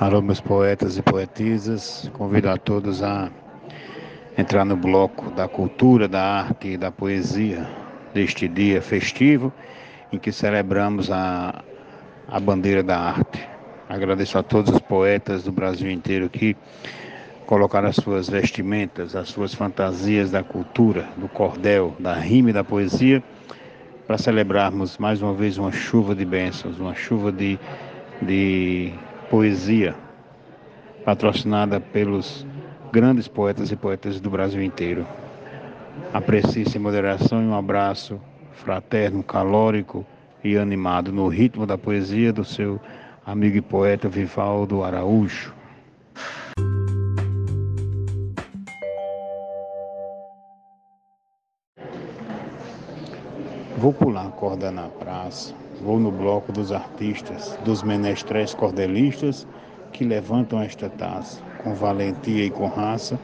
Alô, meus poetas e poetisas, convido a todos a entrar no bloco da cultura, da arte e da poesia deste dia festivo em que celebramos a, a bandeira da arte. Agradeço a todos os poetas do Brasil inteiro que colocaram as suas vestimentas, as suas fantasias da cultura, do cordel, da rima e da poesia para celebrarmos mais uma vez uma chuva de bênçãos, uma chuva de, de poesia patrocinada pelos grandes poetas e poetas do Brasil inteiro. Aprecie sem moderação e um abraço fraterno, calórico e animado no ritmo da poesia do seu amigo e poeta Vivaldo Araújo. Vou pular a corda na praça, vou no bloco dos artistas, dos menestréis cordelistas que levantam esta taça. Com valentia e com raça,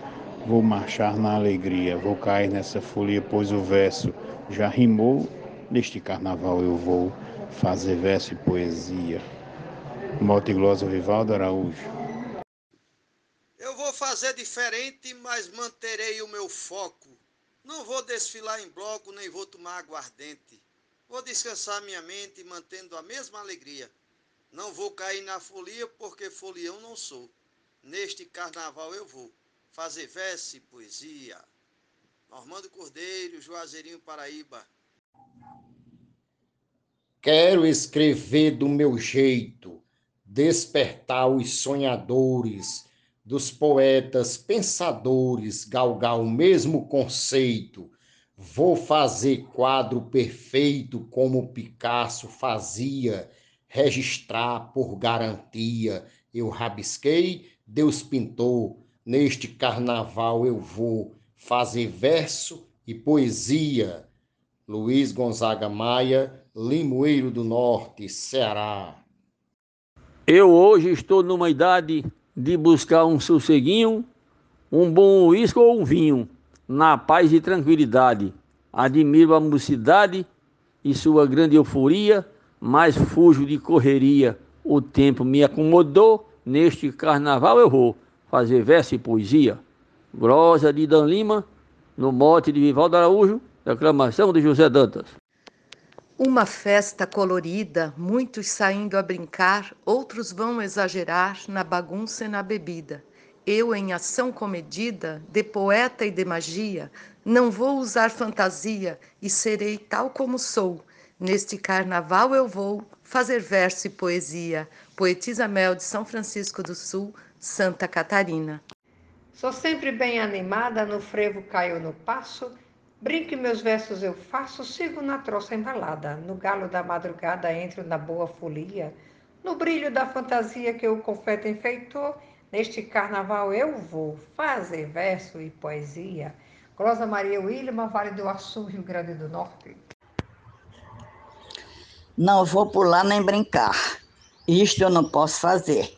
vou marchar na alegria, vou cair nessa folia, pois o verso já rimou. Neste carnaval eu vou fazer verso e poesia. Mote Glosa Vivaldo Araújo. Eu vou fazer diferente, mas manterei o meu foco não vou desfilar em bloco, nem vou tomar aguardente. Vou descansar minha mente, mantendo a mesma alegria. Não vou cair na folia, porque folião não sou. Neste carnaval eu vou fazer verso e poesia. Normando Cordeiro, Juazeirinho, Paraíba. Quero escrever do meu jeito, despertar os sonhadores dos poetas pensadores galgar o mesmo conceito. Vou fazer quadro perfeito como Picasso fazia, registrar por garantia. Eu rabisquei, Deus pintou. Neste carnaval eu vou fazer verso e poesia. Luiz Gonzaga Maia, Limoeiro do Norte, Ceará. Eu hoje estou numa idade de buscar um sosseguinho, um bom uísque ou um vinho, na paz e tranquilidade. Admiro a mocidade e sua grande euforia, mas fujo de correria. O tempo me acomodou, neste carnaval eu vou fazer verso e poesia. Grosa de Dan Lima, no mote de Vivaldo Araújo, declamação de José Dantas. Uma festa colorida, muitos saindo a brincar, outros vão exagerar na bagunça e na bebida. Eu, em ação comedida, de poeta e de magia, não vou usar fantasia e serei tal como sou. Neste carnaval eu vou fazer verso e poesia. Poetisa Mel de São Francisco do Sul, Santa Catarina. Sou sempre bem animada, no frevo caio no passo Brinque meus versos eu faço, sigo na troça embalada, no galo da madrugada entro na boa folia, no brilho da fantasia que o confeto enfeitou, neste carnaval eu vou fazer verso e poesia. Glosa Maria Wilma, Vale do Açu, Rio Grande do Norte. Não vou pular nem brincar, isto eu não posso fazer,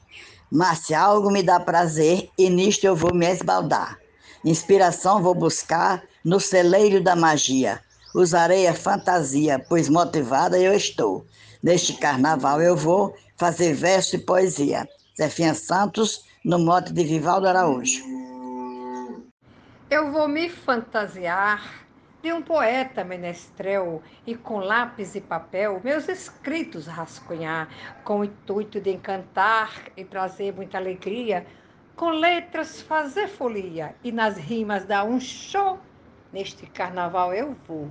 mas se algo me dá prazer, e nisto eu vou me esbaldar. Inspiração vou buscar no celeiro da magia. Usarei a fantasia, pois motivada eu estou. Neste carnaval eu vou fazer verso e poesia. Zefinha Santos, no mote de Vivaldo Araújo. Eu vou me fantasiar de um poeta menestrel e com lápis e papel meus escritos rascunhar, com o intuito de encantar e trazer muita alegria com letras fazer folia e nas rimas dar um show. Neste carnaval eu vou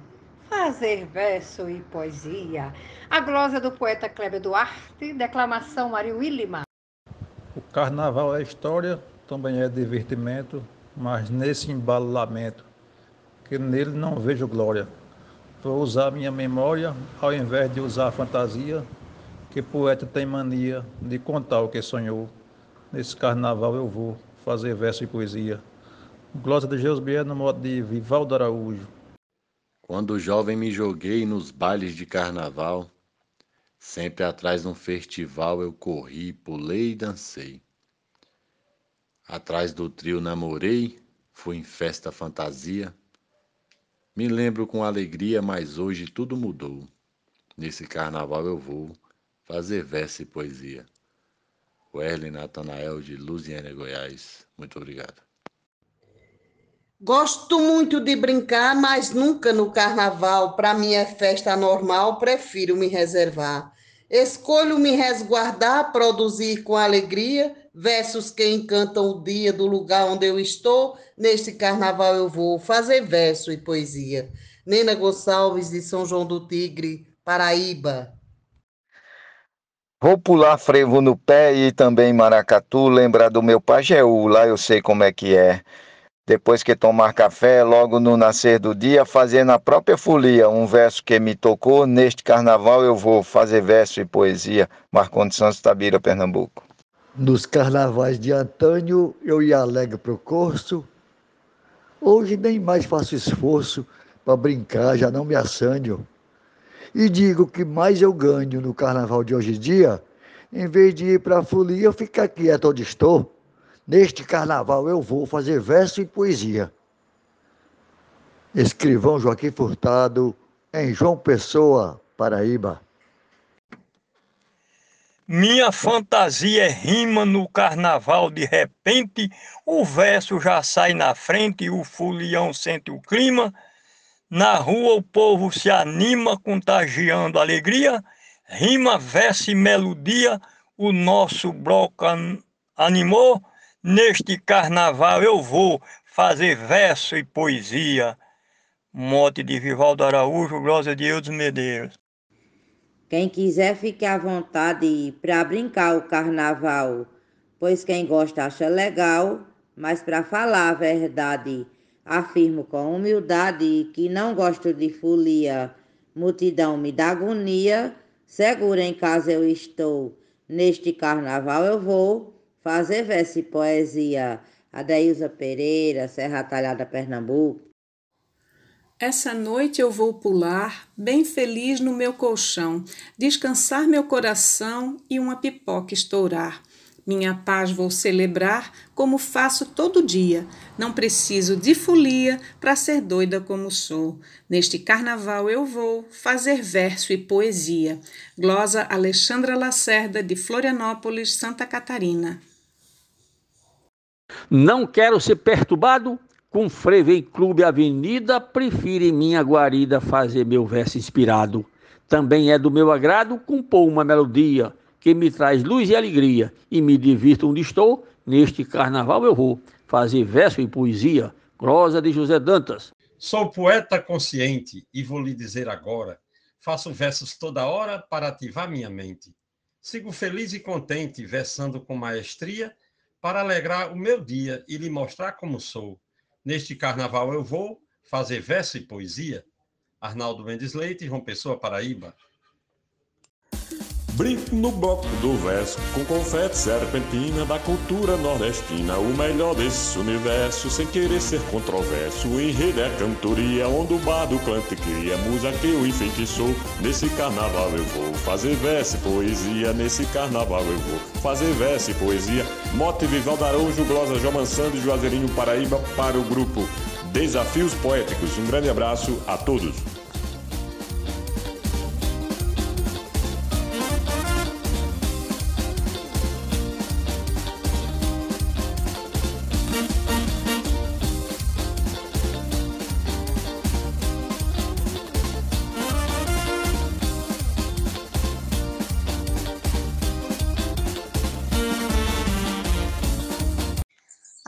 fazer verso e poesia. A glosa do poeta Kleber Duarte, declamação Mário Willima. O carnaval é história, também é divertimento, mas nesse embalo lamento, que nele não vejo glória. Vou usar minha memória ao invés de usar a fantasia, que poeta tem mania de contar o que sonhou. Nesse carnaval eu vou fazer verso e poesia. Glosa de Geusbier no modo de Vivaldo Araújo. Quando jovem me joguei nos bailes de carnaval, sempre atrás de um festival eu corri, pulei e dancei. Atrás do trio namorei, fui em festa fantasia. Me lembro com alegria, mas hoje tudo mudou. Nesse carnaval eu vou fazer verso e poesia. Werley Natanael de Luziânia, Goiás. Muito obrigado. Gosto muito de brincar, mas nunca no carnaval. Para mim é festa normal, prefiro me reservar. Escolho me resguardar, produzir com alegria versos que encantam o dia do lugar onde eu estou. Neste carnaval eu vou fazer verso e poesia. Nena Gonçalves, de São João do Tigre, Paraíba. Vou pular frevo no pé e também maracatu, lembrar do meu pajéu, lá eu sei como é que é. Depois que tomar café, logo no nascer do dia, fazer na própria folia um verso que me tocou. Neste carnaval eu vou fazer verso e poesia. Marcondes Santos Tabira, Pernambuco. Nos carnavais de Antônio eu ia alegre pro curso. Hoje nem mais faço esforço para brincar, já não me assanho. E digo que mais eu ganho no carnaval de hoje em dia, em vez de ir para a folia, eu ficar quieto onde estou. Neste carnaval eu vou fazer verso e poesia. Escrivão Joaquim Furtado, em João Pessoa, Paraíba. Minha fantasia é rima no carnaval, de repente o verso já sai na frente o folião sente o clima. Na rua o povo se anima, contagiando alegria. Rima, verso e melodia, o nosso bloco animou. Neste carnaval eu vou fazer verso e poesia. Mote de Vivaldo Araújo, Glosa de Eudes Medeiros. Quem quiser fique à vontade para brincar o carnaval, pois quem gosta acha legal, mas para falar a verdade, afirmo com humildade que não gosto de folia, multidão me dá agonia, segura em casa eu estou, neste carnaval eu vou fazer verso e poesia. Adeilza Pereira, Serra Talhada, Pernambuco. Essa noite eu vou pular, bem feliz no meu colchão, descansar meu coração e uma pipoca estourar. Minha paz vou celebrar como faço todo dia. Não preciso de folia para ser doida como sou. Neste carnaval eu vou fazer verso e poesia. Glosa Alexandra Lacerda, de Florianópolis, Santa Catarina. Não quero ser perturbado com frevo em clube avenida, prefiro em minha guarida fazer meu verso inspirado. Também é do meu agrado compor uma melodia que me traz luz e alegria e me divirto onde estou. Neste carnaval eu vou fazer verso e poesia. Glosa de José Dantas. Sou poeta consciente e vou lhe dizer agora: faço versos toda hora para ativar minha mente. Sigo feliz e contente, versando com maestria para alegrar o meu dia e lhe mostrar como sou. Neste carnaval eu vou fazer verso e poesia. Arnaldo Mendes Leite, João Pessoa, Paraíba. Brinco no bloco do verso, com confete serpentina da cultura nordestina. O melhor desse universo, sem querer ser controverso. O enredo é cantoria, onde o bardo canta e cria. Musa que eu enfeitiçou, nesse carnaval eu vou fazer verso e poesia. Nesse carnaval eu vou fazer verso e poesia. Mote Vivaldo Araújo, Glosa João Mansando e Juazeirinho Paraíba para o grupo Desafios Poéticos. Um grande abraço a todos.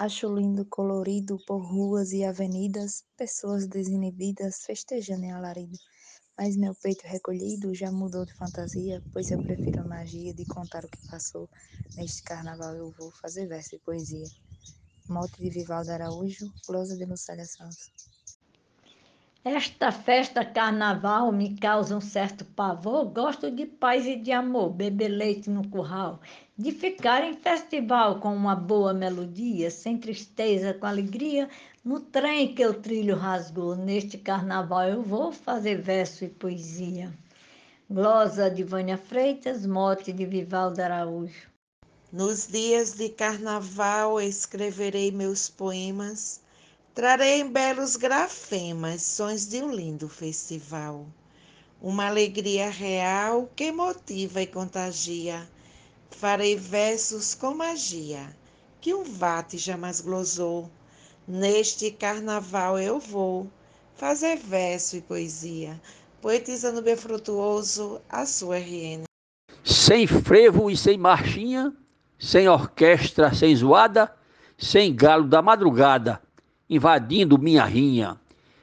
Acho lindo, colorido, por ruas e avenidas, pessoas desinibidas festejando em alarido. Mas meu peito recolhido já mudou de fantasia, pois eu prefiro a magia de contar o que passou. Neste carnaval eu vou fazer verso e poesia. Mote de Vivaldo Araújo, Closa de Lucélia Santos. Esta festa carnaval me causa um certo pavor. Gosto de paz e de amor, beber leite no curral, de ficar em festival com uma boa melodia, sem tristeza, com alegria, no trem que o trilho rasgou. Neste carnaval eu vou fazer verso e poesia. Glosa de Vânia Freitas, mote de Vivaldo Araújo. Nos dias de carnaval escreverei meus poemas Trarei belos grafemas, sons de um lindo festival. Uma alegria real que motiva e contagia. Farei versos com magia, que um vate jamais glosou. Neste carnaval eu vou fazer verso e poesia, poetizando bem frutuoso a sua RN. Sem frevo e sem marchinha, sem orquestra, sem zoada, sem galo da madrugada, invadindo minha rinha.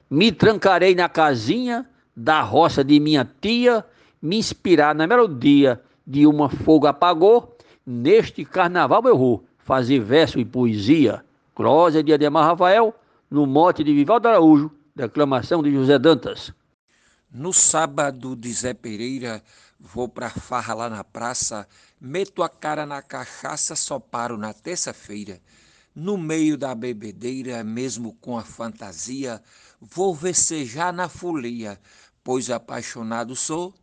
Me trancarei na casinha da roça de minha tia, me inspirar na melodia de uma fogo apagou. Neste carnaval eu vou fazer verso e poesia. Clósia de Ademar Rafael, no mote de Vivaldo Araújo, declamação de José Dantas. No sábado de Zé Pereira, vou pra farra lá na praça, meto a cara na cachaça, só paro na terça-feira. No meio da bebedeira, mesmo com a fantasia, vou vecejar na folia, pois apaixonado sou.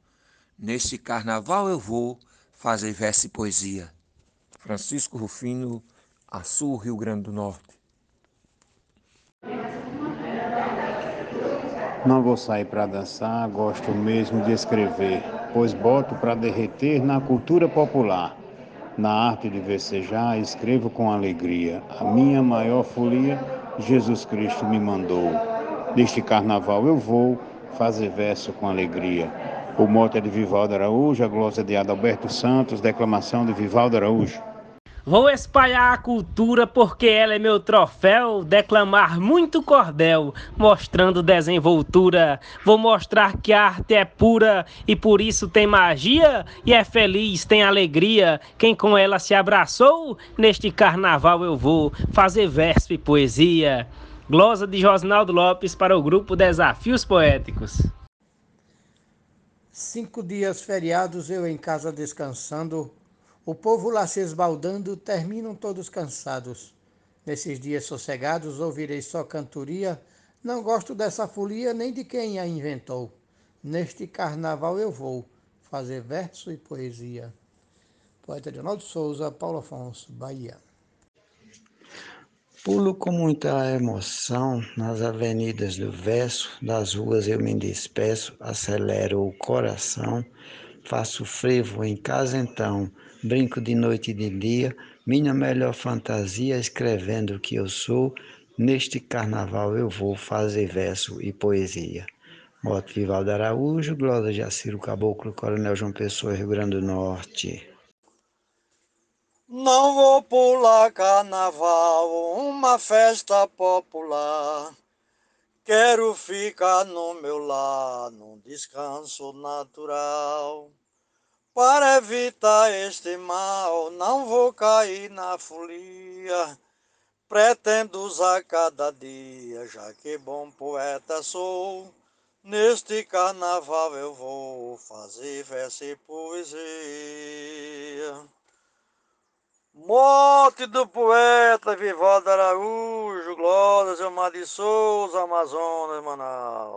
Nesse carnaval eu vou fazer verso e poesia. Francisco Rufino, Açu, Rio Grande do Norte. Não vou sair para dançar, gosto mesmo de escrever, pois boto para derreter na cultura popular. Na arte de versejar, escrevo com alegria. A minha maior folia, Jesus Cristo me mandou. Neste carnaval eu vou fazer verso com alegria. O mote é de Vivaldo Araújo, a glosa de Adalberto Santos, declamação de Vivaldo Araújo. Vou espalhar a cultura porque ela é meu troféu, declamar muito cordel, mostrando desenvoltura. Vou mostrar que a arte é pura e por isso tem magia e é feliz, tem alegria. Quem com ela se abraçou, neste carnaval eu vou fazer verso e poesia. Glosa de Josnaldo Lopes para o grupo Desafios Poéticos. Cinco dias feriados eu em casa descansando o povo lá se esbaldando, terminam todos cansados. Nesses dias sossegados ouvirei só cantoria, não gosto dessa folia nem de quem a inventou. Neste carnaval eu vou fazer verso e poesia. Poeta Leonardo Souza, Paulo Afonso, Bahia. Pulo com muita emoção nas avenidas do verso, das ruas eu me despeço, acelero o coração, faço frevo em casa então, brinco de noite e de dia, minha melhor fantasia escrevendo o que eu sou, neste carnaval eu vou fazer verso e poesia. Moto Vivaldo Araújo, Glória Jaciro Caboclo, Coronel João Pessoa, Rio Grande do Norte. Não vou pular carnaval, uma festa popular. Quero ficar no meu lar, num descanso natural. Para evitar este mal, não vou cair na folia. Pretendo usar cada dia, já que bom poeta sou. Neste carnaval eu vou fazer verso e poesia. Morte do poeta Vivaldo Araújo, Glória Gilmar de Souza, Amazonas, Manaus.